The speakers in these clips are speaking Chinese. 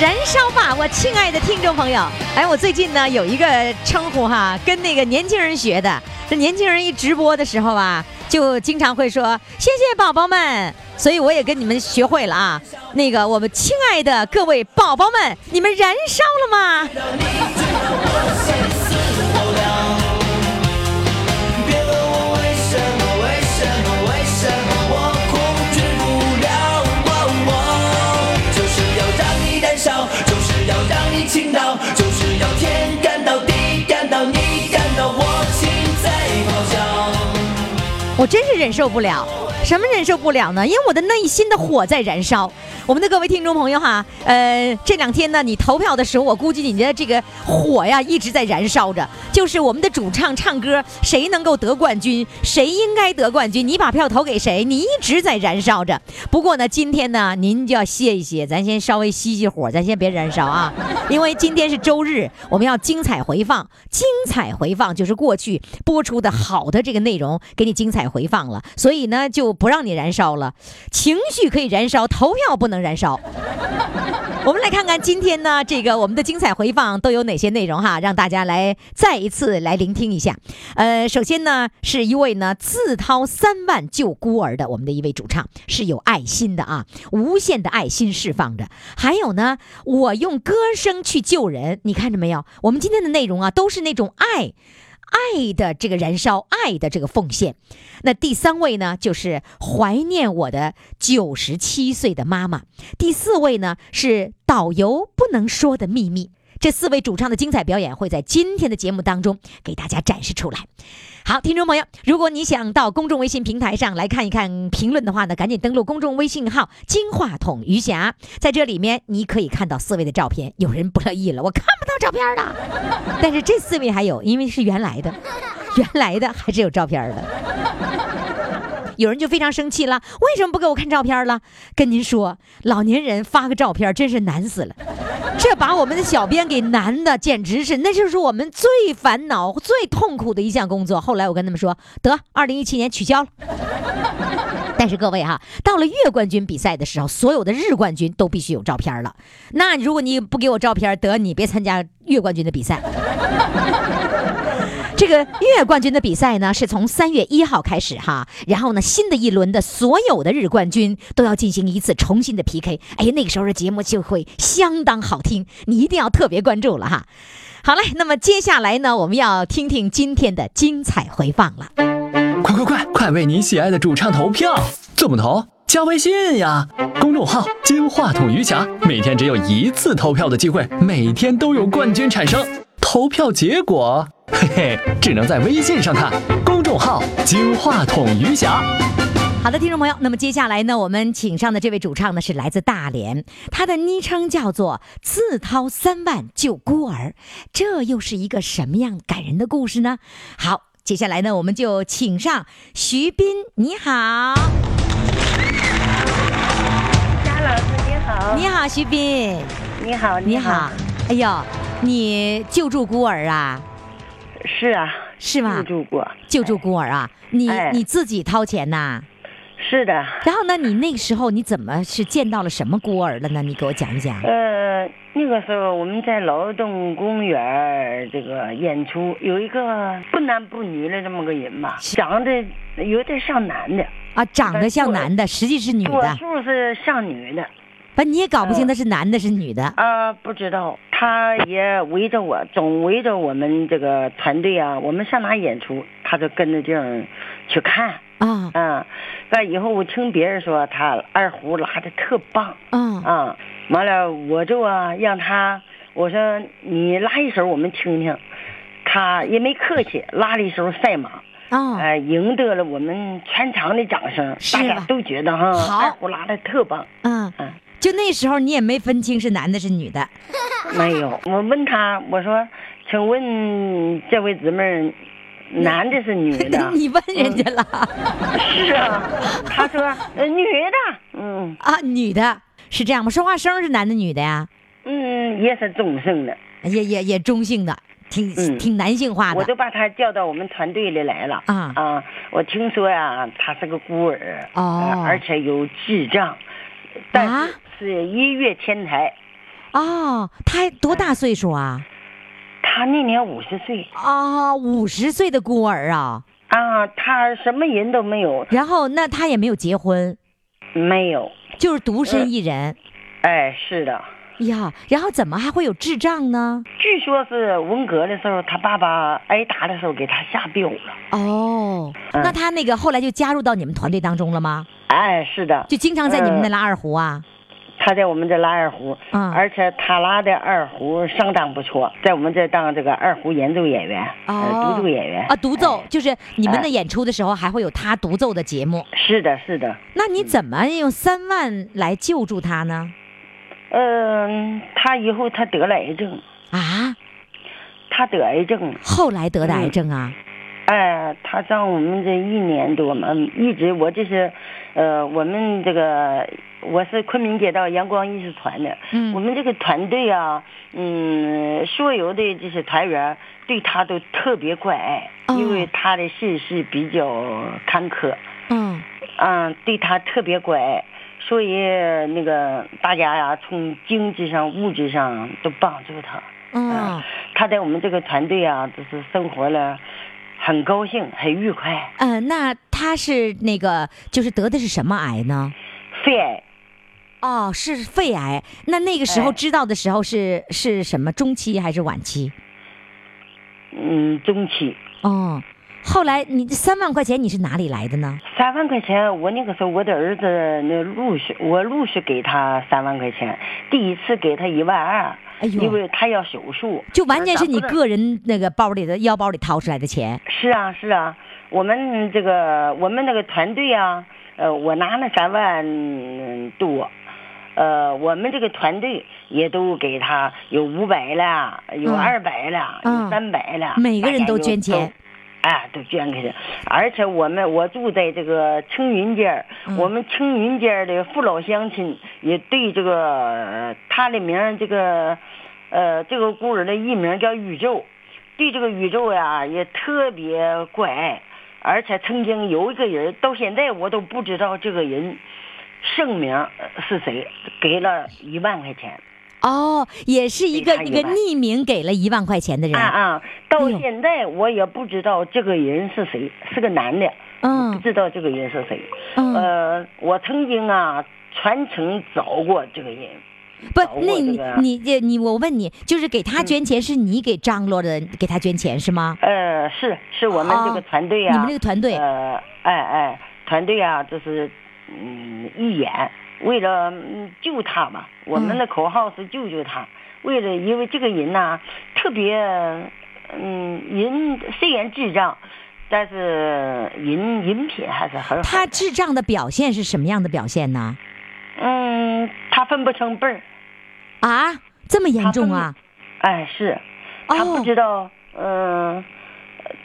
燃烧吧，我亲爱的听众朋友！哎，我最近呢有一个称呼哈，跟那个年轻人学的。这年轻人一直播的时候啊，就经常会说谢谢宝宝们，所以我也跟你们学会了啊。那个我们亲爱的各位宝宝们，你们燃烧了吗？我真是忍受不了，什么忍受不了呢？因为我的内心的火在燃烧。我们的各位听众朋友哈，呃，这两天呢，你投票的时候，我估计你的这个火呀一直在燃烧着。就是我们的主唱唱歌，谁能够得冠军，谁应该得冠军，你把票投给谁，你一直在燃烧着。不过呢，今天呢，您就要歇一歇，咱先稍微熄熄火，咱先别燃烧啊，因为今天是周日，我们要精彩回放，精彩回放就是过去播出的好的这个内容，给你精彩回放了，所以呢，就不让你燃烧了。情绪可以燃烧，投票不能。能燃烧。我们来看看今天呢，这个我们的精彩回放都有哪些内容哈，让大家来再一次来聆听一下。呃，首先呢，是一位呢自掏三万救孤儿的我们的一位主唱，是有爱心的啊，无限的爱心释放着。还有呢，我用歌声去救人，你看着没有？我们今天的内容啊，都是那种爱。爱的这个燃烧，爱的这个奉献。那第三位呢，就是怀念我的九十七岁的妈妈。第四位呢，是导游不能说的秘密。这四位主唱的精彩表演会在今天的节目当中给大家展示出来。好，听众朋友，如果你想到公众微信平台上来看一看评论的话呢，赶紧登录公众微信号“金话筒余霞”。在这里面，你可以看到四位的照片。有人不乐意了，我看不到照片了。但是这四位还有，因为是原来的，原来的还是有照片的。有人就非常生气了，为什么不给我看照片了？跟您说，老年人发个照片真是难死了，这把我们的小编给难的，简直是，那就是我们最烦恼、最痛苦的一项工作。后来我跟他们说，得，二零一七年取消了。但是各位哈，到了月冠军比赛的时候，所有的日冠军都必须有照片了。那如果你不给我照片，得你别参加月冠军的比赛。这个月冠军的比赛呢，是从三月一号开始哈，然后呢，新的一轮的所有的日冠军都要进行一次重新的 PK。哎，那个时候的节目就会相当好听，你一定要特别关注了哈。好嘞，那么接下来呢，我们要听听今天的精彩回放了。快快快，快为你喜爱的主唱投票！怎么投？加微信呀，公众号“金话筒余霞”，每天只有一次投票的机会，每天都有冠军产生。投票结果，嘿嘿，只能在微信上看。公众号“金话筒余霞”。好的，听众朋友，那么接下来呢，我们请上的这位主唱呢是来自大连，他的昵称叫做“自掏三万救孤儿”，这又是一个什么样感人的故事呢？好，接下来呢，我们就请上徐斌，你好。夏老师你好。你好，徐斌。你好，你好。哎呦。你救助孤儿啊？是啊，是吗？救助过，救助孤儿啊！你你自己掏钱呐？是的。然后呢，你那个时候你怎么是见到了什么孤儿了呢？你给我讲一讲。呃，那个时候我们在劳动公园这个演出，有一个不男不女的这么个人吧，长得有点像男的啊，长得像男的，实际是女的。多数是像女的。不，你也搞不清他是男的是女的啊？不知道，他也围着我，总围着我们这个团队啊。我们上哪演出，他就跟着这样去看啊。嗯，完以后我听别人说他二胡拉的特棒。嗯啊，完了我就啊让他，我说你拉一首我们听听。他也没客气，拉了一首《赛马》啊，呃，赢得了我们全场的掌声，大家都觉得哈二胡拉的特棒。嗯嗯。就那时候你也没分清是男的是女的。没有，我问他，我说，请问这位姊妹，男的是女的？你问人家了？是啊，他说呃女的，嗯啊女的，是这样吗？说话声是男的女的呀？嗯，也是中性的，也也也中性的，挺挺男性化的。我都把他叫到我们团队里来了啊啊！我听说呀，他是个孤儿哦，而且有智障，但是是一跃天台。哦，他多大岁数啊？他那年五十岁啊，五十岁的孤儿啊啊，他什么人都没有。然后那他也没有结婚，没有，就是独身一人。哎，是的。呀，然后怎么还会有智障呢？据说是文革的时候，他爸爸挨打的时候给他下标了。哦，那他那个后来就加入到你们团队当中了吗？哎，是的，就经常在你们那拉二胡啊。他在我们这拉二胡，嗯，而且他拉的二胡相当不错，在我们这当这个二胡演奏演员，哦独奏演员啊，独奏就是你们的演出的时候还会有他独奏的节目。是的，是的。那你怎么用三万来救助他呢？嗯，他以后他得了癌症。啊，他得癌症，后来得的癌症啊。哎，他上我们这一年多嘛，一直我这是，呃，我们这个我是昆明街道阳光艺术团的，嗯，我们这个团队啊，嗯，所有的这些团员对他都特别关爱，因为他的身世比较坎坷，嗯，嗯，对他特别关爱，所以那个大家呀，从经济上、物质上都帮助他，嗯，他在我们这个团队啊，就是生活了。很高兴，很愉快。嗯，那他是那个，就是得的是什么癌呢？肺癌。哦，是肺癌。那那个时候知道的时候是是什么中期还是晚期？嗯，中期。哦，后来你三万块钱你是哪里来的呢？三万块钱，我那个时候我的儿子那陆续，我陆续给他三万块钱，第一次给他一万二。因为他要手术，就完全是你个人那个包里的腰包里掏出来的钱。是啊，是啊，我们这个我们那个团队啊，呃，我拿了三万多，呃，我们这个团队也都给他有五百了，有二百了，有三百了，每个人都捐钱。哎，都捐给他，而且我们我住在这个青云街我们青云街的父老乡亲也对这个他的名这个，呃，这个孤儿的艺名叫宇宙，对这个宇宙呀也特别关爱，而且曾经有一个人，到现在我都不知道这个人姓名是谁，给了一万块钱。哦，也是一个一个匿名给了一万块钱的人啊啊！到现在我也不知道这个人是谁，是个男的，嗯，不知道这个人是谁。呃，我曾经啊全程找过这个人，不，那你你你我问你，就是给他捐钱，是你给张罗的给他捐钱是吗？呃，是是我们这个团队啊，你们这个团队，呃，哎哎，团队啊，就是嗯义演。为了救他嘛，我们的口号是救救他。为了，因为这个人呐，特别，嗯，人虽然智障，但是人人品还是很好。他智障的表现是什么样的表现呢？嗯，他分不成辈儿。啊，这么严重啊？哎，是，他不知道。嗯，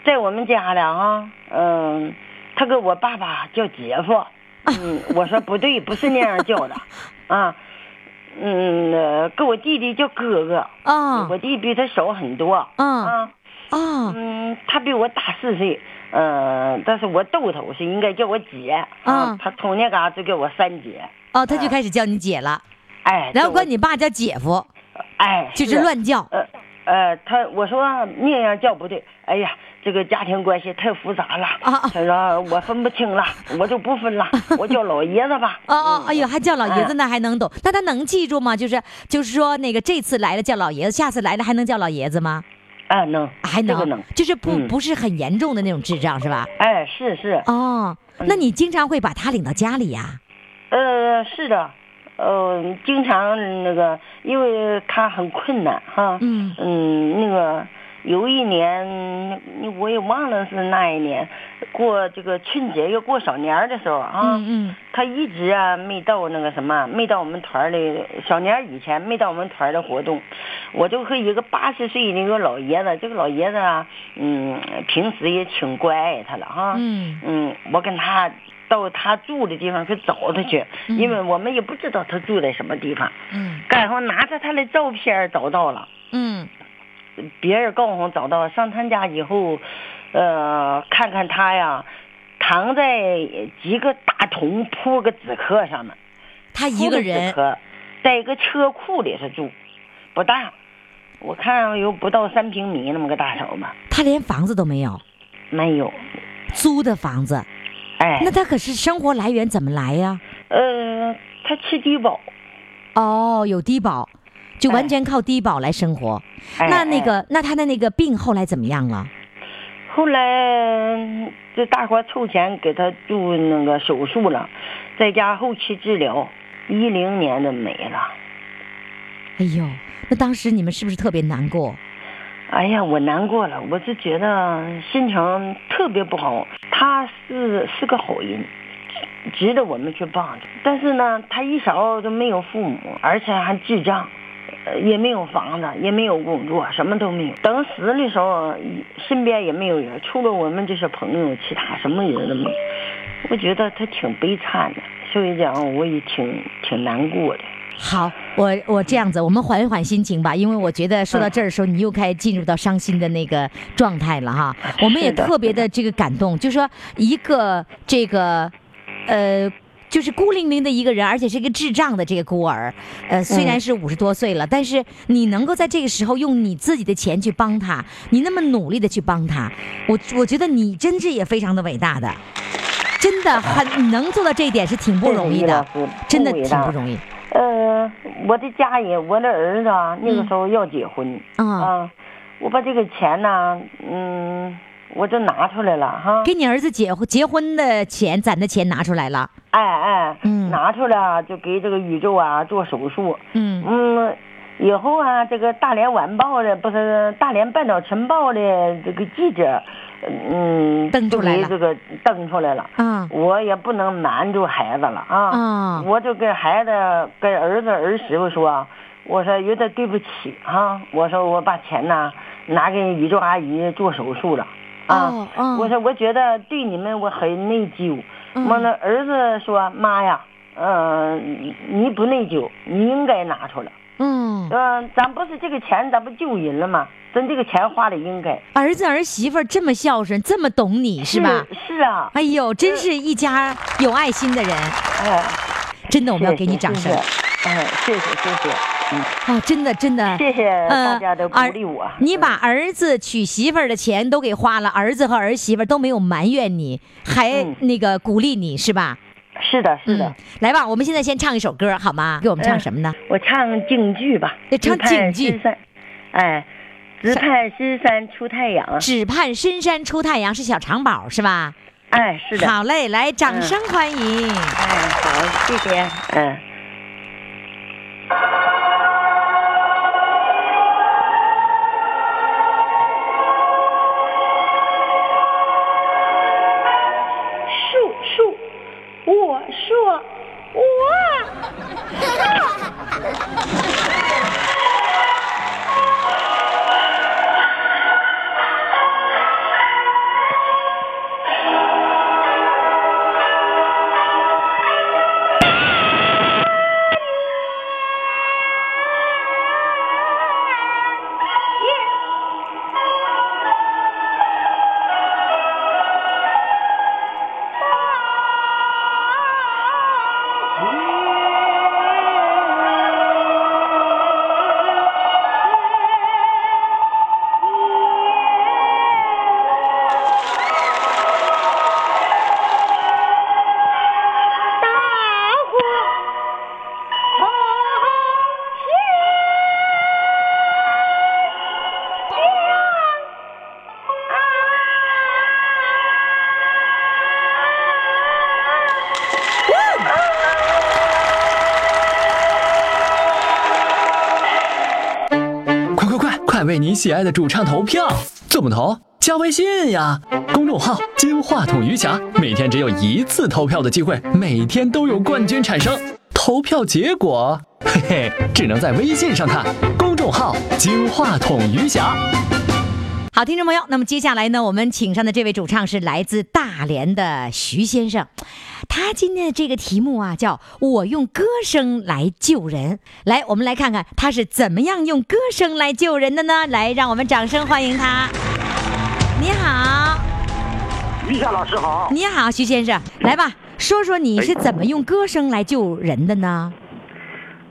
在我们家里啊，嗯，他跟我爸爸叫姐夫。嗯，我说不对，不是那样叫的，啊，嗯，跟我弟弟叫哥哥，啊，我弟比他小很多，啊。啊，嗯，他比我大四岁，嗯，但是我逗他，我是应该叫我姐，啊，他从那嘎就叫我三姐，哦，他就开始叫你姐了，哎，然后管你爸叫姐夫，哎，就是乱叫，呃呃，他我说那样叫不对，哎呀。这个家庭关系太复杂了，他说我分不清了，我就不分了，我叫老爷子吧。哦哦，哎呦，还叫老爷子那还能懂？那他能记住吗？就是就是说那个这次来了叫老爷子，下次来了还能叫老爷子吗？啊，能，还能能，就是不不是很严重的那种智障是吧？哎，是是。哦，那你经常会把他领到家里呀？呃，是的，呃，经常那个，因为他很困难哈。嗯嗯，那个。有一年，我也忘了是哪一年，过这个春节要过小年的时候啊，嗯嗯，他一直啊没到那个什么，没到我们团的小年以前没到我们团的活动，我就和一个八十岁的一个老爷子，这个老爷子啊，嗯，平时也挺关爱他了哈，嗯。嗯，我跟他到他住的地方去找他去，因为我们也不知道他住在什么地方，嗯，刚好拿着他的照片找到了，嗯。别人告诉我找到上他家以后，呃，看看他呀，躺在几个大桶铺个纸壳上面。他一个人。在一个车库里头住，不大，我看有不到三平米那么个大小吧。他连房子都没有。没有。租的房子。哎。那他可是生活来源怎么来呀？呃，他吃低保。哦，有低保。就完全靠低保来生活，那那个那他的那个病后来怎么样了？后来这大伙凑钱给他做那个手术了，在家后期治疗，一零年的没了。哎呦，那当时你们是不是特别难过？哎呀，我难过了，我就觉得心情特别不好。他是是个好人，值得我们去帮助。但是呢，他一小都没有父母，而且还智障。也没有房子，也没有工作，什么都没有。等死的时候，身边也没有人，除了我们这些朋友，其他什么人都没有。我觉得他挺悲惨的，所以讲我也挺挺难过的。好，我我这样子，我们缓一缓心情吧，因为我觉得说到这儿的时候，你又开始进入到伤心的那个状态了哈。我们也特别的这个感动，就说一个这个，呃。就是孤零零的一个人，而且是一个智障的这个孤儿，呃，虽然是五十多岁了，但是你能够在这个时候用你自己的钱去帮他，你那么努力的去帮他，我我觉得你真是也非常的伟大的，真的很能做到这一点是挺不容易的，真的挺不容易。呃，我的家人，我的儿子那个时候要结婚啊，我把这个钱呢，嗯。我就拿出来了哈，给你儿子结婚结婚的钱攒的钱拿出来了，哎哎，嗯，拿出来就给这个宇宙啊做手术，嗯。嗯，以后啊这个大连晚报的不是大连半岛晨报的这个记者，嗯，登出来了，这个登出来了，啊，我也不能瞒住孩子了。啊，啊，我就跟孩子跟儿子儿媳妇说，我说有点对不起哈，我说我把钱呢拿给宇宙阿姨做手术了。啊，我说我觉得对你们我很内疚。我那儿子说妈呀，嗯，你不内疚，你应该拿出来。嗯，嗯，咱不是这个钱，咱不救人了吗？咱这个钱花的应该。儿子儿媳妇这么孝顺，这么懂你是吧？是啊。哎呦，真是一家有爱心的人。哎，真的，我们要给你掌声。哎，谢谢谢谢。啊，真的真的，谢谢大家的鼓励我。你把儿子娶媳妇儿的钱都给花了，儿子和儿媳妇都没有埋怨你，还那个鼓励你是吧？是的，是的。来吧，我们现在先唱一首歌好吗？给我们唱什么呢？我唱京剧吧。唱京剧。哎，只盼深山出太阳。只盼深山出太阳是小长宝是吧？哎，是的。好嘞，来，掌声欢迎。哎，好，谢谢。嗯。喜爱的主唱投票，怎么投？加微信呀，公众号“金话筒余霞”，每天只有一次投票的机会，每天都有冠军产生。投票结果，嘿嘿，只能在微信上看。公众号“金话筒余霞”。好，听众朋友，那么接下来呢，我们请上的这位主唱是来自大连的徐先生，他今天的这个题目啊，叫我用歌声来救人。来，我们来看看他是怎么样用歌声来救人的呢？来，让我们掌声欢迎他。你好，于夏老师好。你好，徐先生，来吧，说说你是怎么用歌声来救人的呢？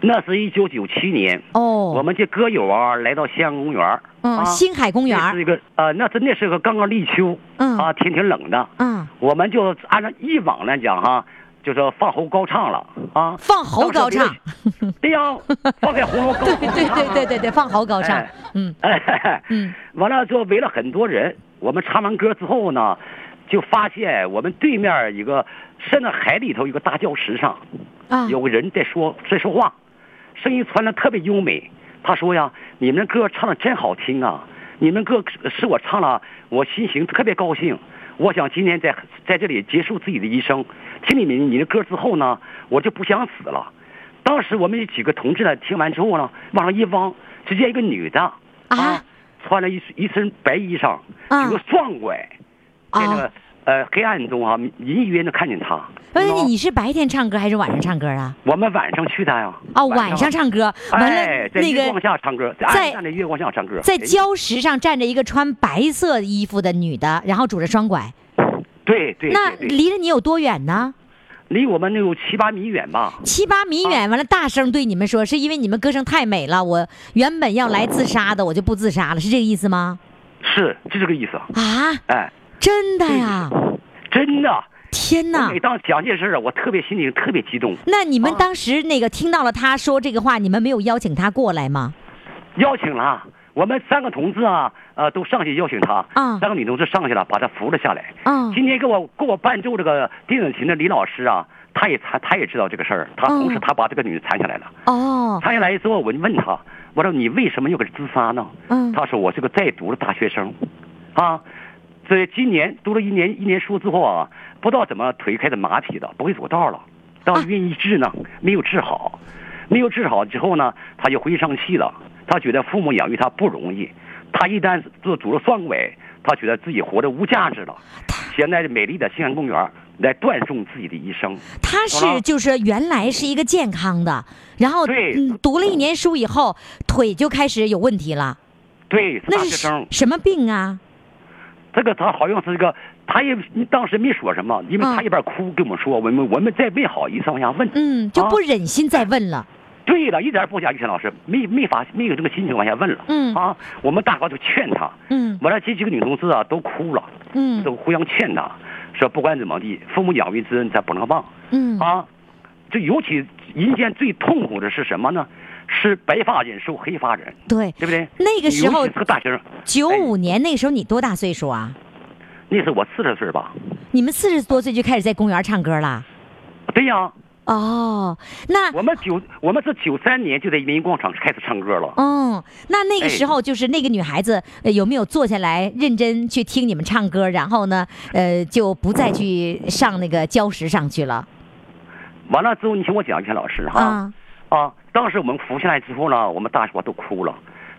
那是一九九七年哦，我们这歌友啊来到西安公园嗯，星海公园是一个呃，那真的是个刚刚立秋，嗯。啊，天挺冷的，嗯，我们就按照以往来讲哈，就是放喉高唱了啊，放喉高唱，对呀，放开喉咙高，对对对对对对，放喉高唱，嗯，哎，嗯，完了就围了很多人，我们唱完歌之后呢，就发现我们对面一个深在海里头一个大礁石上，啊，有个人在说在说话。声音传的特别优美，他说呀：“你们歌唱的真好听啊！你们歌使我唱了，我心情特别高兴。我想今天在在这里结束自己的一生。听你们你的歌之后呢，我就不想死了。当时我们几个同志呢，听完之后呢，往上一望，只见一个女的啊，穿了一一身白衣裳，有个壮拐，在那个。”呃，黑暗中啊，隐隐约能看见他。哎，你是白天唱歌还是晚上唱歌啊？我们晚上去的呀。哦，晚上唱歌，完了那个月光下唱歌，在在月光下唱歌，在礁石上站着一个穿白色衣服的女的，然后拄着双拐。对对。那离着你有多远呢？离我们那有七八米远吧。七八米远，完了大声对你们说，是因为你们歌声太美了，我原本要来自杀的，我就不自杀了，是这个意思吗？是，就这个意思。啊？哎。真的呀，真的！天哪！每当讲这事儿我特别心情特别激动。那你们当时那个听到了他说这个话，你们没有邀请他过来吗？邀请了，我们三个同志啊，呃，都上去邀请他。啊。三个女同志上去了，把他扶了下来。啊。今天给我给我伴奏这个电子琴的李老师啊，他也他他也知道这个事儿，他同时他把这个女的缠下来了。哦。缠下来之后，我就问他，我说你为什么要给自杀呢？嗯。他说我是个在读的大学生，啊。所以今年读了一年一年书之后啊，不知道怎么腿开始麻痹的，不会走道了。到医院一治呢，没有治好，没有治好之后呢，他就回上气了。他觉得父母养育他不容易，他一旦做拄了双拐，他觉得自己活得无价值了。现在美丽的兴安公园来断送自己的一生。他是就是原来是一个健康的，然后嗯读了一年书以后，腿就开始有问题了。对，那是什么病啊？这个他好像是一个，他也当时没说什么，因为他一边哭跟我们说，我们我们再没好意思往下问，嗯，就不忍心再问了。对了，一点不假，于谦老师没没法没有这个心情往下问了，嗯。啊，我们大伙都劝他，嗯，完了这几个女同志啊都哭了，嗯，都互相劝他，说不管怎么地，父母养育之恩咱不能忘，嗯。啊，这尤其人间最痛苦的是什么呢？是白发人受黑发人，对对不对？那个时候是个大学生，九五年那个时候你多大岁数啊？那是我四十岁吧。你们四十多岁就开始在公园唱歌了？对呀。哦，那我们九我们是九三年就在人民广场开始唱歌了。嗯，那那个时候就是那个女孩子有没有坐下来认真去听你们唱歌？然后呢，呃，就不再去上那个礁石上去了。完了之后，你听我讲一下，老师哈。啊，当时我们扶下来之后呢，我们大伙都哭了，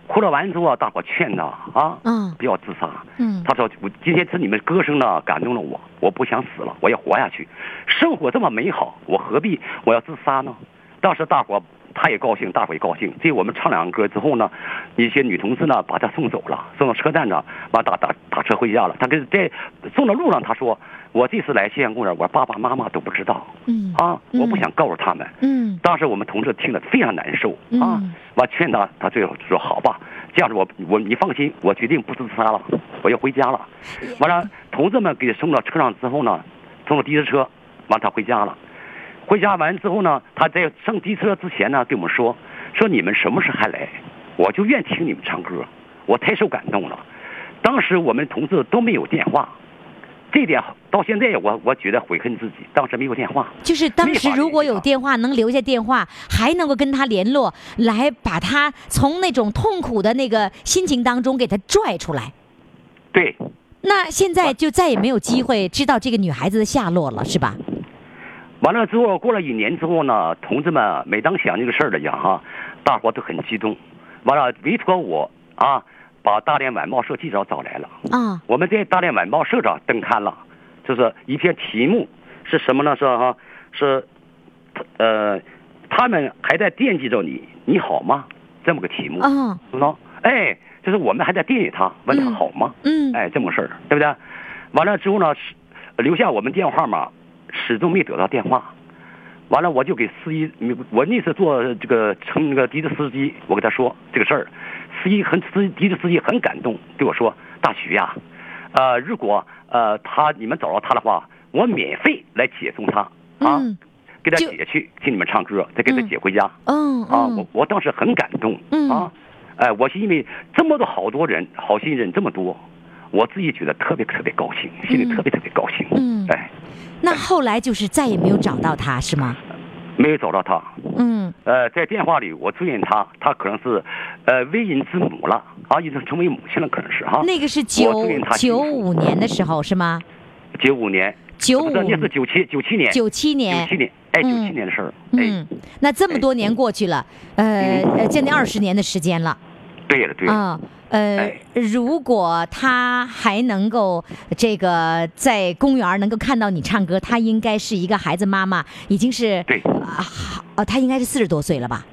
哭了完之后啊，大伙劝他啊，嗯，不要自杀。嗯，他说我今天是你们歌声呢感动了我，我不想死了，我要活下去，生活这么美好，我何必我要自杀呢？当时大伙他也高兴，大伙也高兴。这我们唱两个歌之后呢，一些女同志呢把他送走了，送到车站呢，完打打打车回家了。他跟在送到路上他说。我这次来西安公园，我爸爸妈妈都不知道。嗯啊，我不想告诉他们。嗯，当时我们同事听了非常难受啊。我劝他，他最后说：“好吧，这样子我我你放心，我决定不自杀了，我要回家了。”完了，同志们给送到车上之后呢，送了的士车，完他回家了。回家完之后呢，他在上的士车之前呢，跟我们说：“说你们什么时候还来？我就愿听你们唱歌，我太受感动了。”当时我们同志都没有电话。这点到现在我我觉得悔恨自己，当时没有电话。就是当时如果有电话，能留下电话，还能够跟他联络，来把他从那种痛苦的那个心情当中给他拽出来。对。那现在就再也没有机会知道这个女孩子的下落了，是吧？完了之后，过了一年之后呢，同志们每当想这个事儿的讲哈，大伙都很激动。完了，委托我啊，把大连晚报社记者找来了。啊。我们在大连晚报社长登刊了，就是一篇题目是什么呢？是哈，是，呃，他们还在惦记着你，你好吗？这么个题目。啊。知道？哎。就是我们还在惦记他，问他好吗？嗯，哎，这么个事儿，对不对？完了之后呢，留下我们电话号码，始终没得到电话。完了，我就给司机，我那次做这个乘那个的士司机，我跟他说这个事儿，司机很司的士司机很感动，对我说：“大徐呀，呃，如果呃他你们找到他的话，我免费来接送他啊，给他接去听你们唱歌，再给他接回家。”嗯啊，我我当时很感动啊。哎，我是因为这么多好多人，好心人这么多，我自己觉得特别特别高兴，心里特别特别高兴。嗯，哎，那后来就是再也没有找到他，是吗？没有找到他。嗯。呃，在电话里我追问他，他可能是，呃，为人之母了，啊，已经成为母亲了，可能是哈。那个是九九五年的时候是吗？九五年。九五。那是九七九七年。九七年。九七年。哎，九七年的事儿。嗯。那这么多年过去了，呃呃，将近二十年的时间了。对了，对了。啊，呃，如果他还能够这个在公园能够看到你唱歌，他应该是一个孩子妈妈，已经是对啊，好，他应该是四十多岁了吧。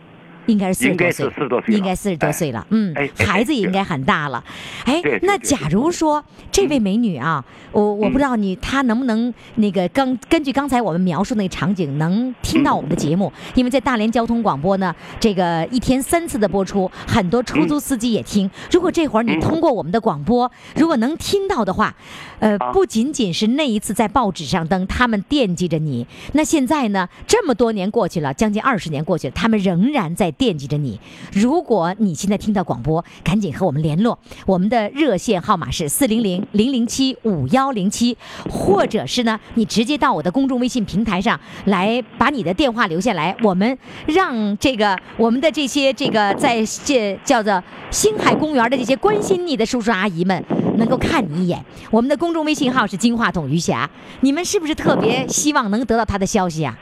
应该是四十多岁，应该四十多岁了。嗯，孩子也应该很大了。哎，那假如说这位美女啊，我我不知道你她能不能那个刚根据刚才我们描述那个场景能听到我们的节目，因为在大连交通广播呢，这个一天三次的播出，很多出租司机也听。如果这会儿你通过我们的广播，如果能听到的话，呃，不仅仅是那一次在报纸上登，他们惦记着你。那现在呢，这么多年过去了，将近二十年过去了，他们仍然在。惦记着你，如果你现在听到广播，赶紧和我们联络。我们的热线号码是四零零零零七五幺零七，或者是呢，你直接到我的公众微信平台上来把你的电话留下来，我们让这个我们的这些这个在这叫做星海公园的这些关心你的叔叔阿姨们能够看你一眼。我们的公众微信号是金话筒余霞，你们是不是特别希望能得到他的消息啊？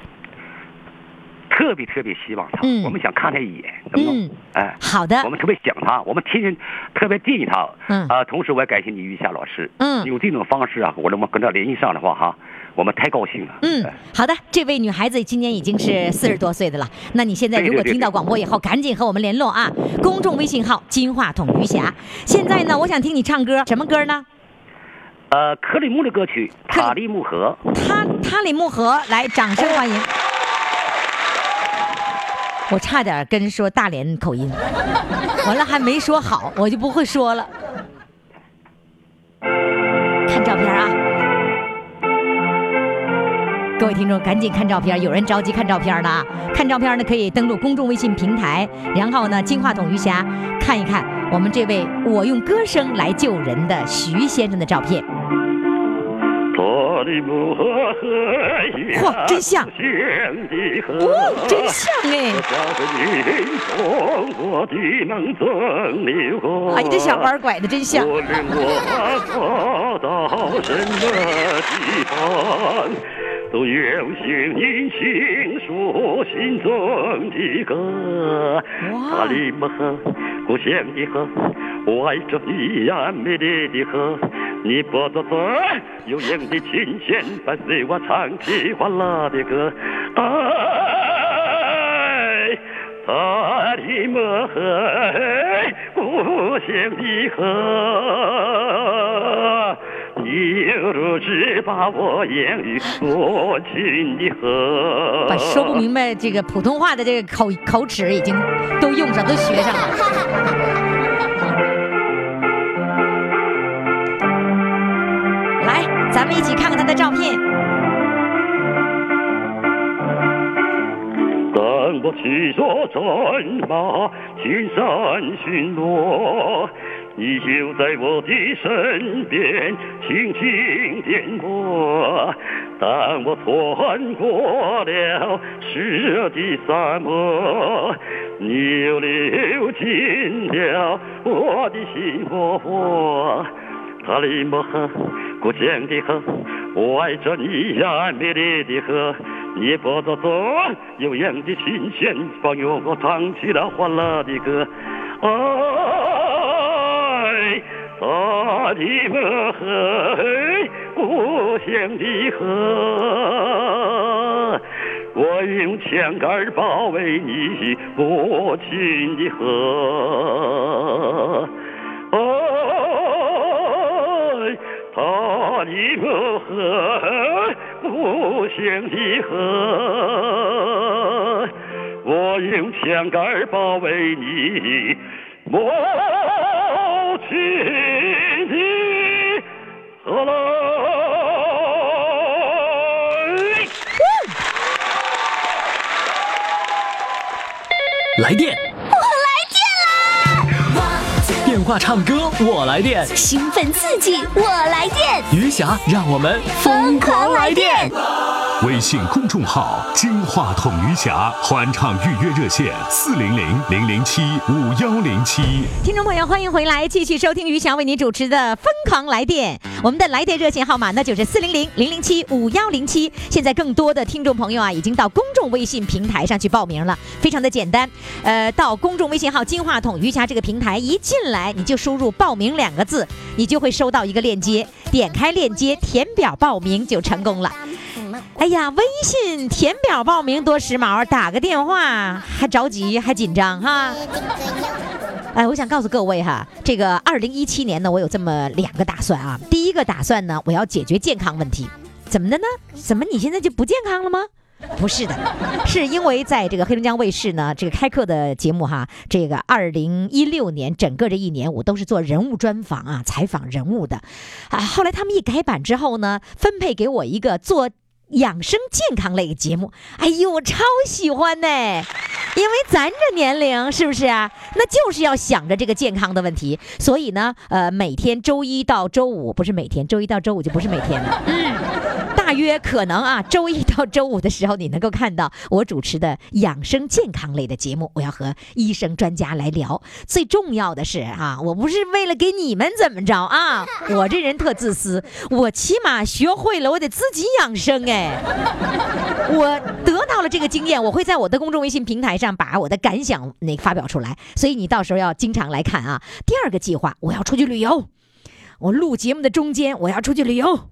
特别特别希望他，我们想看他一眼，能不能？哎，好的。我们特别想他，我们天天特别惦记他。嗯啊，同时我也感谢你于霞老师。嗯，用这种方式啊，我能跟他联系上的话哈，我们太高兴了。嗯，好的。这位女孩子今年已经是四十多岁的了。那你现在如果听到广播以后，赶紧和我们联络啊！公众微信号金话筒余霞。现在呢，我想听你唱歌，什么歌呢？呃，克里木的歌曲《塔里木河》。塔塔里木河，来，掌声欢迎。我差点跟说大连口音，完了还没说好，我就不会说了。看照片啊，各位听众赶紧看照片，有人着急看照片呢。看照片呢可以登录公众微信平台，然后呢金话筒余霞看一看我们这位我用歌声来救人的徐先生的照片。嚯，真像！哦，真像哎！啊，你这小弯拐的真像。都用心倾诉心中的歌。阿里木河，故乡的河，我爱着你呀，美丽的河。你不作声，悠扬的琴弦伴随我唱起欢乐的歌。哎，塔里木河，故乡的河。只把我养育多情的河。把说不明白这个普通话的这个口口齿已经都用上，都学上了。来咱们一起看看他的照片。当我骑着战马，青山巡逻。你就在我的身边，轻轻点过。当我穿过了湿热的沙漠，你又流进了我的心窝窝。塔里木河，故乡的河，我爱着你呀，美丽的河。你拨着左悠扬的琴弦，帮助我唱起了欢乐的歌。啊，塔里木河，故乡的河，我用枪杆保卫你母亲的河。塔里木河，故乡的河，我用枪杆保卫你母亲的河来电。话唱歌，我来电；兴奋刺激，我来电。余霞，让我们疯狂来电。微信公众号“金话筒余霞”欢唱预约热线：四零零零零七五幺零七。听众朋友，欢迎回来，继续收听余霞为您主持的《疯狂来电》。我们的来电热线号码呢，就是四零零零零七五幺零七。现在更多的听众朋友啊，已经到公众微信平台上去报名了，非常的简单。呃，到公众微信号“金话筒余霞”这个平台一进来，你就输入“报名”两个字，你就会收到一个链接，点开链接填表报名就成功了。哎呀，微信填表报名多时髦，打个电话还着急 还紧张哈。哎，我想告诉各位哈，这个二零一七年呢，我有这么两个打算啊。第一个打算呢，我要解决健康问题，怎么的呢？怎么你现在就不健康了吗？不是的，是因为在这个黑龙江卫视呢，这个开课的节目哈，这个二零一六年整个这一年我都是做人物专访啊，采访人物的啊。后来他们一改版之后呢，分配给我一个做。养生健康类节目，哎呦，我超喜欢呢，因为咱这年龄是不是啊？那就是要想着这个健康的问题，所以呢，呃，每天周一到周五不是每天，周一到周五就不是每天了。嗯。大约可能啊，周一到周五的时候，你能够看到我主持的养生健康类的节目。我要和医生专家来聊。最重要的是啊，我不是为了给你们怎么着啊，我这人特自私，我起码学会了，我得自己养生哎。我得到了这个经验，我会在我的公众微信平台上把我的感想那发表出来。所以你到时候要经常来看啊。第二个计划，我要出去旅游。我录节目的中间，我要出去旅游。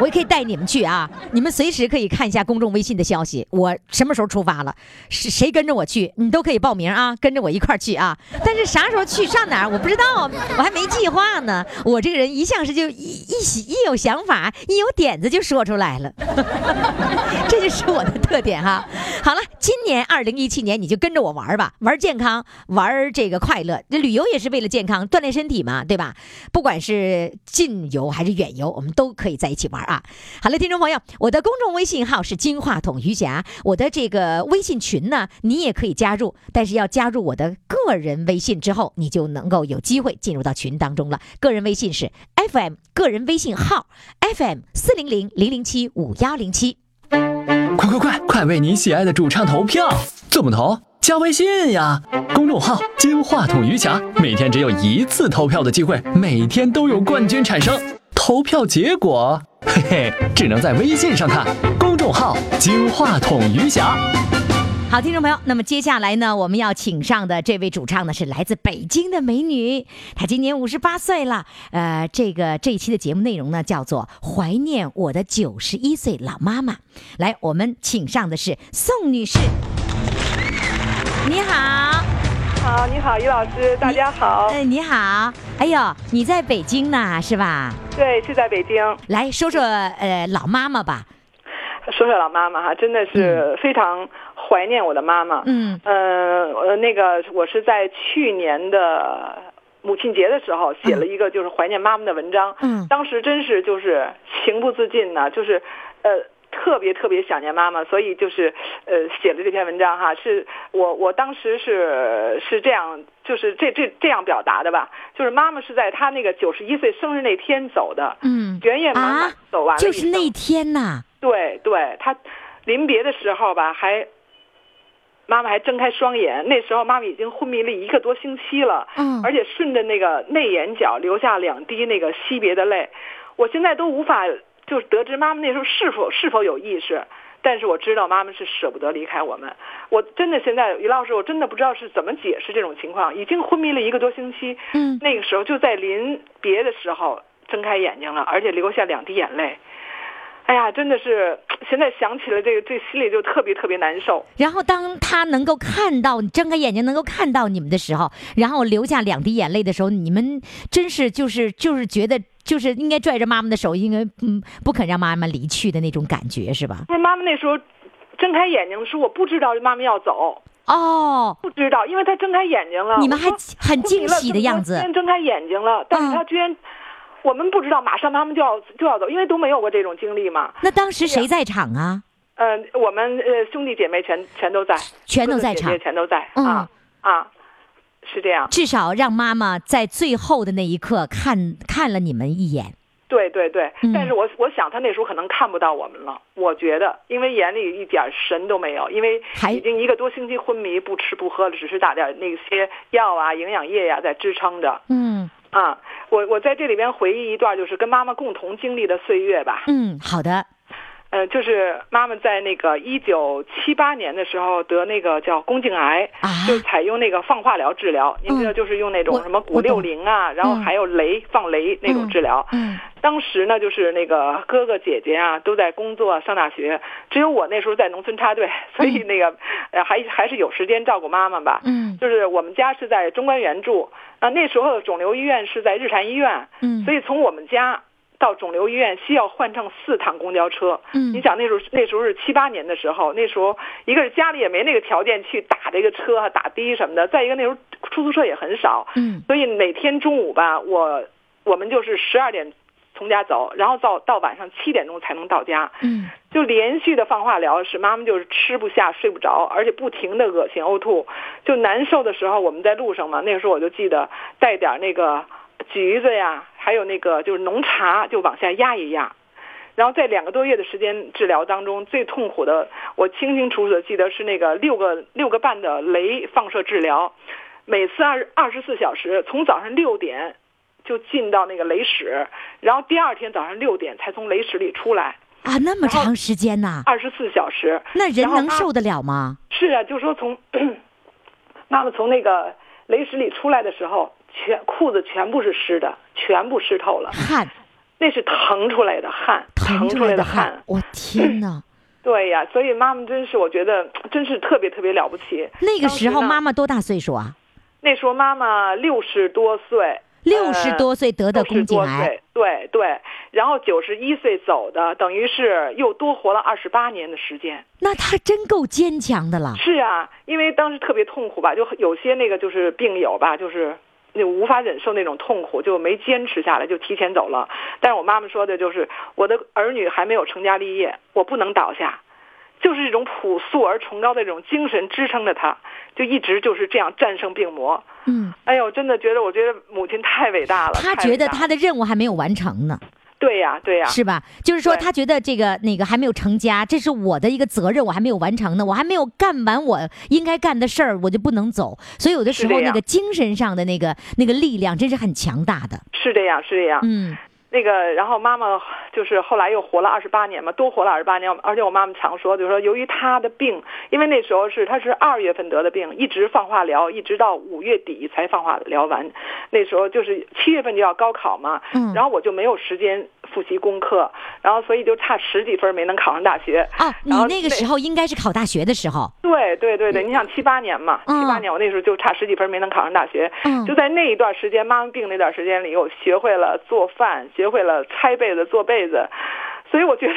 我也可以带你们去啊！你们随时可以看一下公众微信的消息，我什么时候出发了，是谁跟着我去，你都可以报名啊，跟着我一块去啊！但是啥时候去上哪儿我不知道，我还没计划呢。我这个人一向是就一一一有想法，一有点子就说出来了，这就是我的特点哈。好了，今年二零一七年你就跟着我玩吧，玩健康，玩这个快乐。这旅游也是为了健康，锻炼身体嘛，对吧？不管是近游还是远游，我们都可以在一起玩。啊，好了，听众朋友，我的公众微信号是金话筒余霞，我的这个微信群呢，你也可以加入，但是要加入我的个人微信之后，你就能够有机会进入到群当中了。个人微信是 FM，个人微信号 FM 四零零零零七五幺零七。快快快，快为你喜爱的主唱投票！怎么投？加微信呀，公众号金话筒余霞，每天只有一次投票的机会，每天都有冠军产生。投票结果，嘿嘿，只能在微信上看。公众号“金话筒余霞”。好，听众朋友，那么接下来呢，我们要请上的这位主唱呢，是来自北京的美女，她今年五十八岁了。呃，这个这一期的节目内容呢，叫做《怀念我的九十一岁老妈妈》。来，我们请上的是宋女士。你好。好，你好，于老师，大家好。哎，你好。哎呦，你在北京呢，是吧？对，是在北京。来说说呃老妈妈吧。说说老妈妈哈，真的是非常怀念我的妈妈。嗯。呃，那个我是在去年的母亲节的时候写了一个就是怀念妈妈的文章。嗯。当时真是就是情不自禁呢，就是呃。特别特别想念妈妈，所以就是呃写了这篇文章哈。是我我当时是是这样，就是这这这样表达的吧。就是妈妈是在她那个九十一岁生日那天走的，嗯，圆圆妈妈走完了，就是那天呐。对对，她临别的时候吧，还妈妈还睁开双眼，那时候妈妈已经昏迷了一个多星期了，嗯，而且顺着那个内眼角流下两滴那个惜别的泪，我现在都无法。就是得知妈妈那时候是否是否有意识，但是我知道妈妈是舍不得离开我们。我真的现在于老师，我真的不知道是怎么解释这种情况。已经昏迷了一个多星期，嗯，那个时候就在临别的时候睁开眼睛了，而且流下两滴眼泪。哎呀，真的是现在想起来这个，这心里就特别特别难受。然后当他能够看到你睁开眼睛能够看到你们的时候，然后流下两滴眼泪的时候，你们真是就是就是觉得。就是应该拽着妈妈的手，应该嗯不肯让妈妈离去的那种感觉，是吧？不是妈妈那时候睁开眼睛的时候，我不知道妈妈要走哦，不知道，因为她睁开眼睛了，你们还很惊喜的样子。先睁开眼睛了，但是她居然，我们不知道马上妈妈就要就要走，因为都没有过这种经历嘛。那当时谁在场啊？嗯，我们呃兄弟姐妹全全都在，全都在场，全都在啊啊。是这样，至少让妈妈在最后的那一刻看看了你们一眼。对对对，但是我我想他那时候可能看不到我们了。我觉得，因为眼里一点神都没有，因为已经一个多星期昏迷，不吃不喝了，只是打点那些药啊、营养液呀在支撑着。嗯啊，我我在这里边回忆一段，就是跟妈妈共同经历的岁月吧。嗯，好的。呃，就是妈妈在那个一九七八年的时候得那个叫宫颈癌，就采用那个放化疗治疗。您知道，就是用那种什么骨六零啊，然后还有镭放雷那种治疗。嗯，当时呢，就是那个哥哥姐姐啊都在工作上大学，只有我那时候在农村插队，所以那个呃还还是有时间照顾妈妈吧。嗯，就是我们家是在中关园住啊，那时候肿瘤医院是在日坛医院。嗯，所以从我们家。到肿瘤医院需要换乘四趟公交车。嗯，你想那时候那时候是七八年的时候，那时候一个是家里也没那个条件去打这个车打的什么的，再一个那时候出租车也很少。嗯，所以每天中午吧，我我们就是十二点从家走，然后到到晚上七点钟才能到家。嗯，就连续的放化疗，使妈妈就是吃不下睡不着，而且不停的恶心呕吐，就难受的时候，我们在路上嘛，那个时候我就记得带点那个。橘子呀，还有那个就是浓茶，就往下压一压。然后在两个多月的时间治疗当中，最痛苦的，我清清楚楚的记得是那个六个六个半的镭放射治疗，每次二二十四小时，从早上六点就进到那个雷室，然后第二天早上六点才从雷室里出来。啊，那么长时间呐！二十四小时，那人能受得了吗？是啊，就说从 妈妈从那个雷室里出来的时候。全裤子全部是湿的，全部湿透了。汗，那是腾出来的汗，腾出来的汗。我天哪！对呀，所以妈妈真是，我觉得真是特别特别了不起。那个时候妈妈多大岁数啊？那时候妈妈六十多岁。六十多岁得的宫颈癌，对对，然后九十一岁走的，等于是又多活了二十八年的时间。那他真够坚强的了。是啊，因为当时特别痛苦吧，就有些那个就是病友吧，就是。就无法忍受那种痛苦，就没坚持下来，就提前走了。但是我妈妈说的就是，我的儿女还没有成家立业，我不能倒下，就是这种朴素而崇高的这种精神支撑着她，就一直就是这样战胜病魔。嗯，哎呦，真的觉得，我觉得母亲太伟大了。她觉得她的任务还没有完成呢。对呀，对呀，是吧？就是说，他觉得这个那个还没有成家，这是我的一个责任，我还没有完成呢，我还没有干完我应该干的事儿，我就不能走。所以有的时候那个精神上的那个那个力量真是很强大的。是这样，是这样。嗯。那个，然后妈妈就是后来又活了二十八年嘛，多活了二十八年。而且我妈妈常说，就是说由于她的病，因为那时候是她是二月份得的病，一直放化疗，一直到五月底才放化疗完。那时候就是七月份就要高考嘛，嗯，然后我就没有时间复习功课，然后所以就差十几分没能考上大学。啊，你那个时候应该是考大学的时候。对对对对，你想七八年嘛，七八年我那时候就差十几分没能考上大学。嗯，就在那一段时间，妈妈病那段时间里，我学会了做饭。学会了拆被子、做被子，所以我觉得，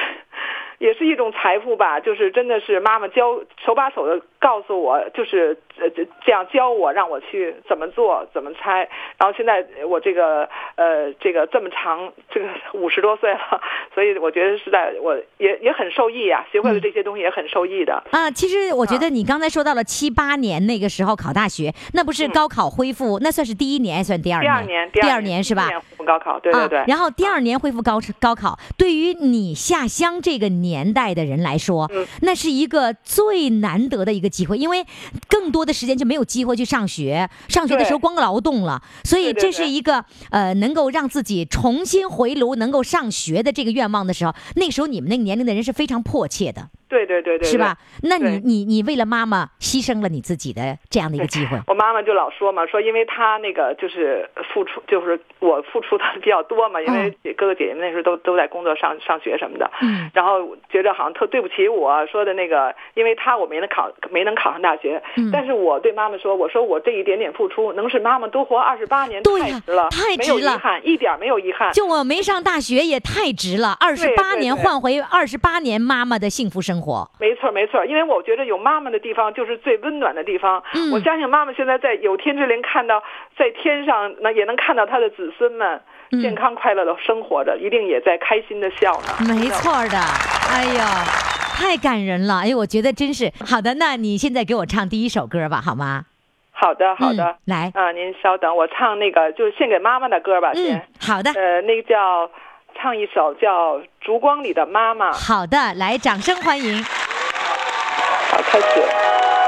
也是一种财富吧，就是真的是妈妈教手把手的告诉我，就是呃这样教我，让我去怎么做，怎么猜。然后现在我这个呃这个这么长，这个 五十多岁了，所以我觉得是在我也也很受益呀，学会了这些东西也很受益的。啊，其实我觉得你刚才说到了七八年那个时候考大学，那不是高考恢复，那算是第一年还算第二年？第二年，第二年是吧？高考，对对对。然后第二年恢复高高考，对于你下乡这个年。年代的人来说，那是一个最难得的一个机会，因为更多的时间就没有机会去上学，上学的时候光劳动了，所以这是一个呃能够让自己重新回炉、能够上学的这个愿望的时候。那时候你们那个年龄的人是非常迫切的。对对对对，是吧？那你你你为了妈妈牺牲了你自己的这样的一个机会。我妈妈就老说嘛，说因为她那个就是付出，就是我付出的比较多嘛，因为哥哥姐姐们那时候都都在工作上上学什么的，嗯，然后觉得好像特对不起我说的那个，因为她我没能考没能考上大学，嗯，但是我对妈妈说，我说我这一点点付出能使妈妈多活二十八年，太值了，太值了，没有遗憾，一点没有遗憾。就我没上大学也太值了，二十八年换回二十八年妈妈的幸福生活。没错，没错，因为我觉得有妈妈的地方就是最温暖的地方。嗯，我相信妈妈现在在有天之灵看到，在天上那也能看到她的子孙们健康快乐的生活着，一定也在开心的笑呢。没错的，哎呀，太感人了！哎，我觉得真是好的。那你现在给我唱第一首歌吧，好吗？好的，好的，来啊，您稍等，我唱那个就是献给妈妈的歌吧，先。好的。呃，那个叫唱一首叫《烛光里的妈妈》。好的，来，掌声欢迎。好，开始。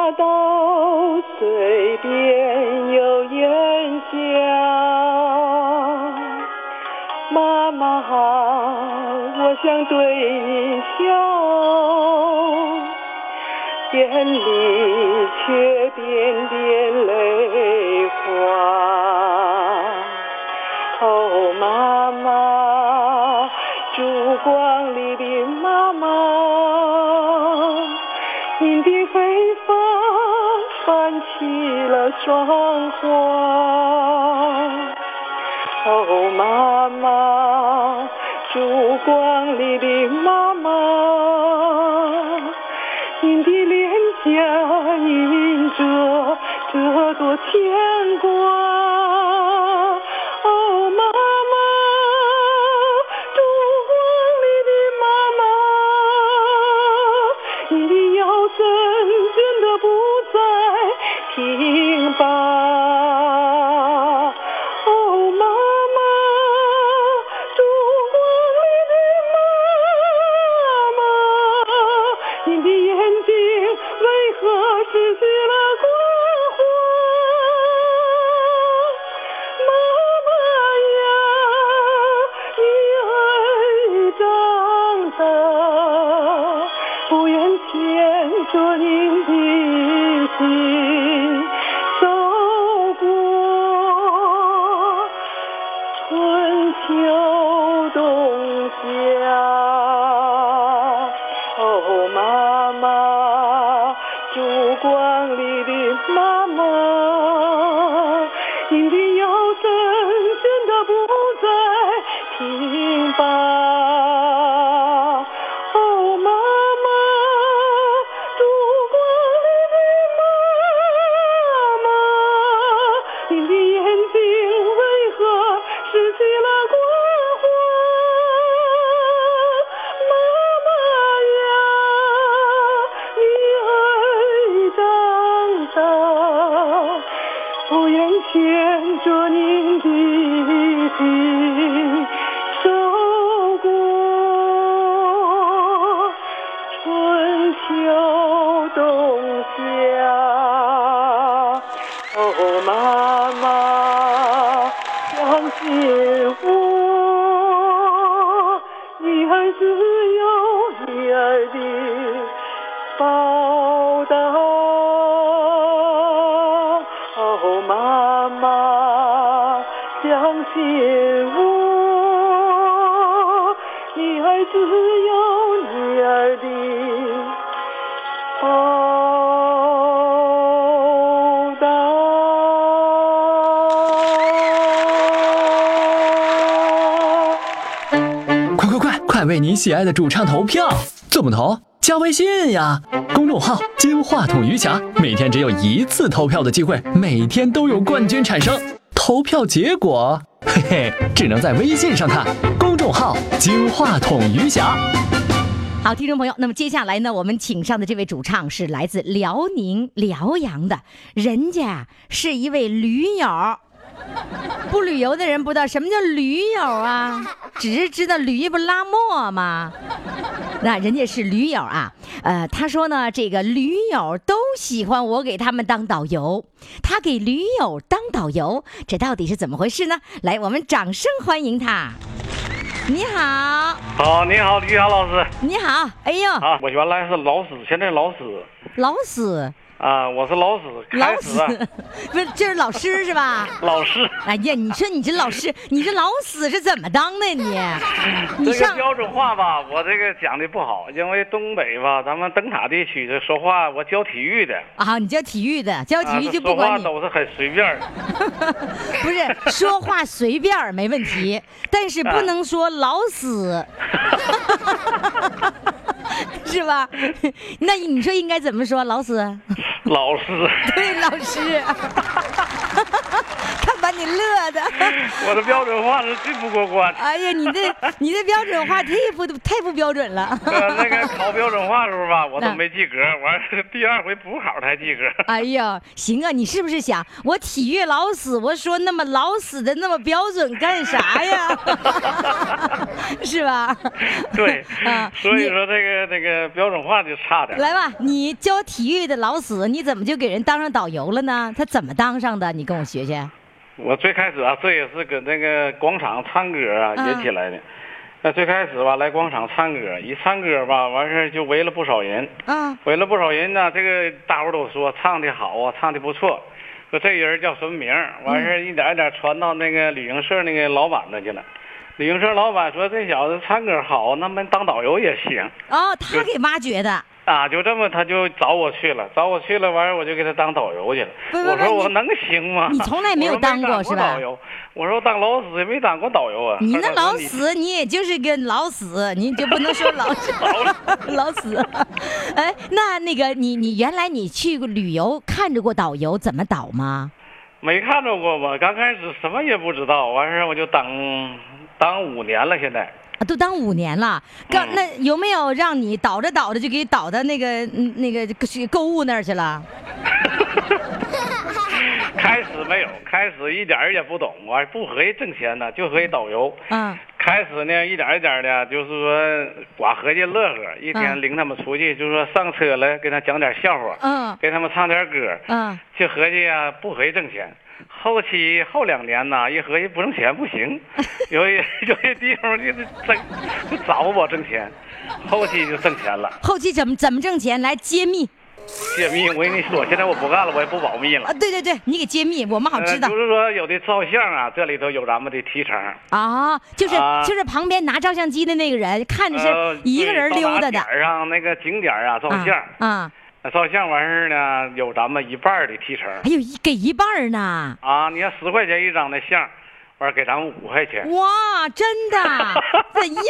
话到嘴边又咽下。妈妈好，我想对你笑说。霜花。哦妈妈烛光里的妈秋冬夏你喜爱的主唱投票！怎么投？加微信呀，公众号“金话筒余霞”，每天只有一次投票的机会，每天都有冠军产生。投票结果，嘿嘿，只能在微信上看。公众号“金话筒余霞”。好，听众朋友，那么接下来呢，我们请上的这位主唱是来自辽宁辽阳的，人家是一位驴友。不旅游的人不知道什么叫驴友啊，只是知道驴不拉磨吗？那人家是驴友啊，呃，他说呢，这个驴友都喜欢我给他们当导游，他给驴友当导游，这到底是怎么回事呢？来，我们掌声欢迎他。你好，好，你好，于霞老师。你好，哎呦，啊，我原来是老死，现在老死，老死。啊，我是老师，老师，不是，这是老师是吧？老师，哎呀，你说你这老师，你这老死是怎么当的你？你这个标准化吧，我这个讲的不好，因为东北吧，咱们灯塔地区的说话，我教体育的啊，你教体育的，教体育就不管你，都是很随便 不是说话随便没问题，但是不能说老死。是吧？那你说应该怎么说？老师，老师，对，老师。他把你乐的，我的标准化是最不过关。哎呀，你这你这标准化太不太不标准了。那个考标准话时候吧，我都没及格，完第二回补考才及格。哎呀，行啊，你是不是想我体育老死？我说那么老死的那么标准干啥呀？是吧？对，啊，所以说这个这个标准化就差点。来吧，你教体育的老死，你怎么就给人当上导游了呢？他怎么当上的？你跟我学学。我最开始啊，这也是搁那个广场唱歌啊引起来的。那最开始吧，来广场唱歌，一唱歌吧，完事就围了不少人。嗯。围了不少人呢，这个大伙都说唱的好啊，唱的不错。说这人叫什么名？完事一点一点传到那个旅行社那个老板那去了。旅行社老板说这小子唱歌好，那么当导游也行。哦，他给挖掘的。啊，就这么他就找我去了，找我去了，完事我就给他当导游去了。我说我能行吗？你从来没有当过是吧？导游我说当老死也没当过导游啊。你那老死，你也就是个老死，你就不能说老 老死。哎，那那个你你原来你去过旅游看着过导游怎么导吗？没看着过吧？刚开始什么也不知道，完事我就当当五年了，现在啊。都当五年了，刚那有没有让你倒着倒着就给倒到那个那个购物那儿去了？开始没有，开始一点也不懂，完不合计挣钱呢，就合计导游。嗯。开始呢，一点一点的，就是说寡合计乐呵，一天领他们出去，就是说上车了，给他讲点笑话，嗯，给他们唱点歌，嗯，就合计啊，不合计挣钱。后期后两年呐，一合计不挣钱不行，有有些地方就是挣，就找我挣钱，后期就挣钱了。后期怎么怎么挣钱？来揭秘。揭秘，我跟你说，现在我不干了，我也不保密了。啊，对对对，你给揭秘，我们好知道。就是说，有的照相啊，这里头有咱们的提成。啊，就是就是旁边拿照相机的那个人，看着是一个人溜达的。点上那个景点啊，照相啊。那照相完事儿呢，有咱们一半的提成。哎呦一给一半呢。啊，你要十块钱一张的相，完给咱们五块钱。哇，真的？哎呀，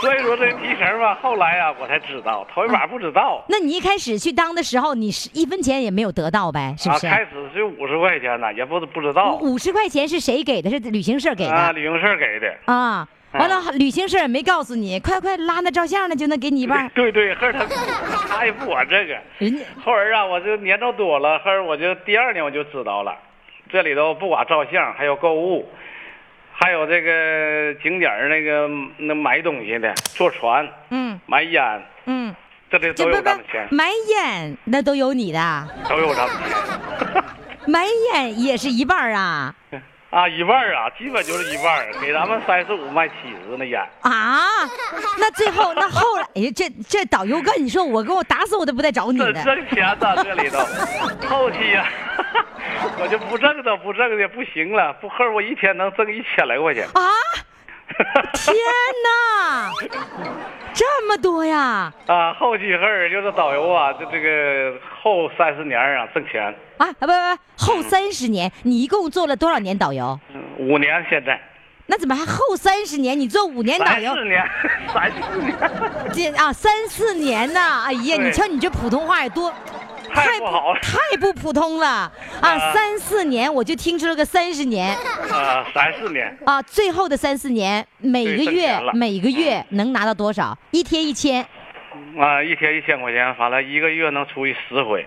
所以说这提成吧，后来啊，我才知道，头一把不知道。那你一开始去当的时候，你是一分钱也没有得到呗？是不是？开始是五十块钱呢，也不不知道。五十块钱是谁给的？是旅行社给的。啊，旅行社给的。啊。完了，旅行社也没告诉你，快快拉那照相的就能给你一半。对对，后他他也不管这个。人家后儿啊，我就年头多了，后儿我就第二年我就知道了，这里头不管照相，还有购物，还有这个景点那个那买东西的，坐船，嗯，买烟，嗯，这里都有咱们钱。买烟那都有你的。都有咱们钱。买烟也是一半啊。啊，一半啊，基本就是一半给咱们三十五卖七十那烟。啊，那最后那后来，哎呀，这这导游跟你说，我给我打死我都不带找你的。挣钱呢这里头，后期呀，我就不挣的不挣的不行了，不后我一天能挣一千来块钱。啊！天哪，这么多呀！啊，后期后就是导游啊，这这个后三十年啊挣钱啊啊不不后三十年，你一共做了多少年导游？五年现在。那怎么还后三十年？你做五年导游？四年，三四年。这啊三四年呢？哎呀，你瞧你这普通话也多。太不好了，太不普通了。啊！三四年我就听出了个三十年。啊，三四年。啊，最后的三四年，每个月每个月能拿到多少？一天一千。啊，一天一千块钱，反正一个月能出去十回。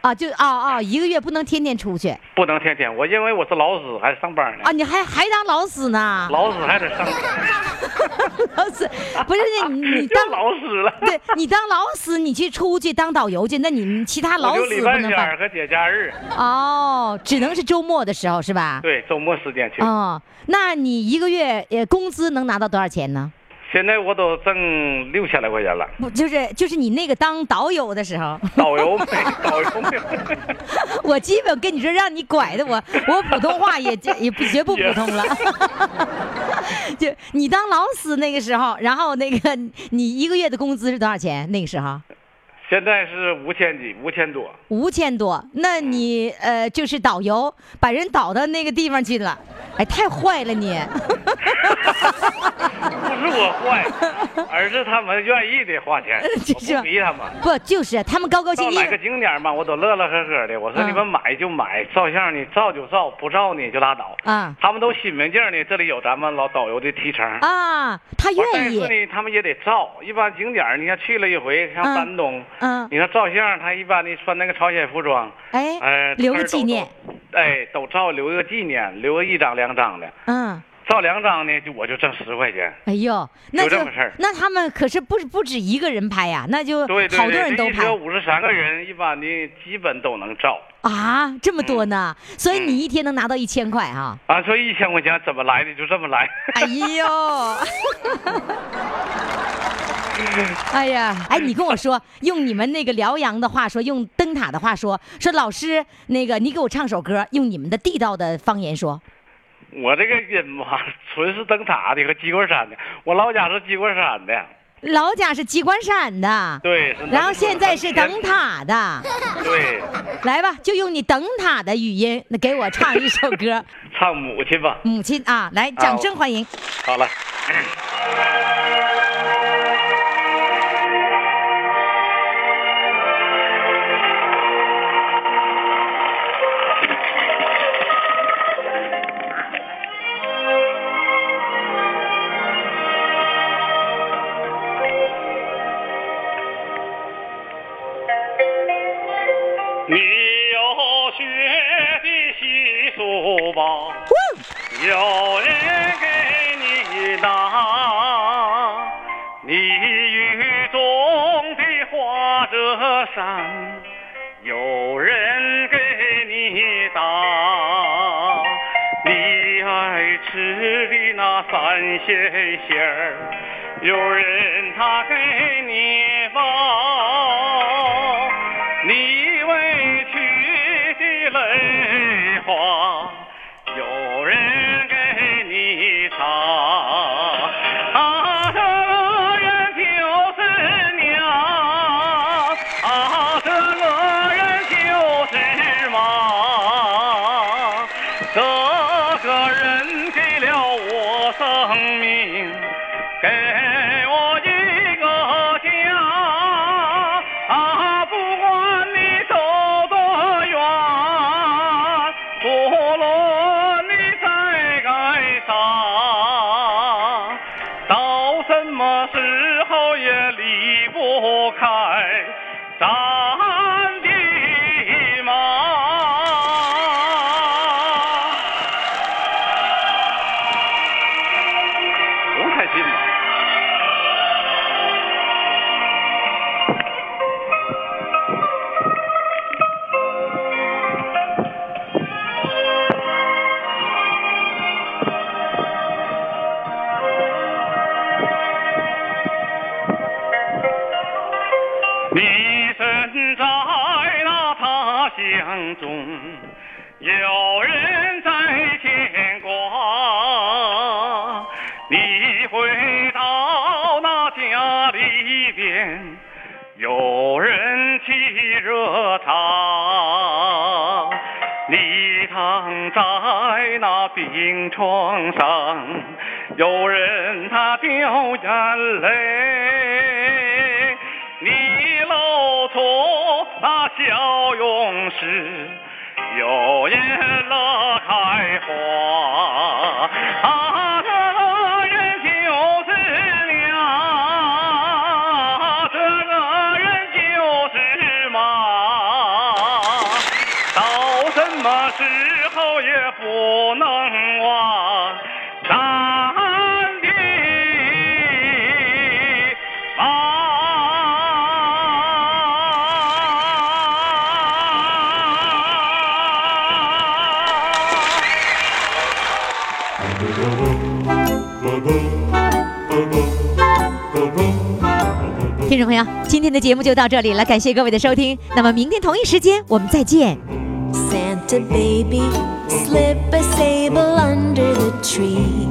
啊，就啊啊，一个月不能天天出去，不能天天。我因为我是老师，还上班呢。啊，你还还当老师呢？老师还得上班。老师不是你 你当老师了？对你当老师，你去出去当导游去，那你们其他老师不能办。和节假日。哦，只能是周末的时候是吧？对，周末时间去。哦，那你一个月呃工资能拿到多少钱呢？现在我都挣六千来块钱了，不就是就是你那个当导游的时候，导游没导游没，我基本跟你说让你拐的我我普通话也也不绝不普通了，就你当老师那个时候，然后那个你一个月的工资是多少钱？那个时候？现在是五千几，五千多。五千多，那你呃就是导游，把人导到那个地方去了，哎，太坏了你。不是我坏，而是他们愿意的花钱，不逼他们。不就是他们高高兴兴。买个景点嘛，我都乐乐呵呵的。我说你们买就买，照相你照就照，不照你就拉倒。啊。他们都心明镜呢，这里有咱们老导游的提成。啊，他愿意。但是呢，他们也得照。一般景点你看去了一回，像山东。嗯，你看照相，他一般的穿那个朝鲜服装，哎，呃，留个纪念，哎，都照留个纪念，留个一张两张的，嗯，照两张呢，就我就挣十块钱。哎呦，那这么事儿，那他们可是不不止一个人拍呀，那就好多人都拍。五十三个人，一般的基本都能照。啊，这么多呢，所以你一天能拿到一千块哈。啊，说一千块钱怎么来的，就这么来。哎呦。哎呀，哎，你跟我说，用你们那个辽阳的话说，用灯塔的话说，说老师，那个你给我唱首歌，用你们的地道的方言说。我这个音吧，纯是灯塔的和鸡冠山的，我老家是鸡冠山的。老家是鸡冠山的。对。然后现在是灯塔的。对。来吧，就用你灯塔的语音，那给我唱一首歌。唱母亲吧。母亲啊，来，掌声欢迎。好了。有人给你拿，你雨中的花折伞，有人给你打，你爱吃的那三鲜馅儿，有人他给你包，他乡中，有人在牵挂。你回到那家里边，有人沏热茶。你躺在那病床上，有人他掉眼泪。你露出小勇士，有眼乐开花。众朋友，今天的节目就到这里了，感谢各位的收听。那么明天同一时间我们再见。Santa baby, slip a sable under the tree.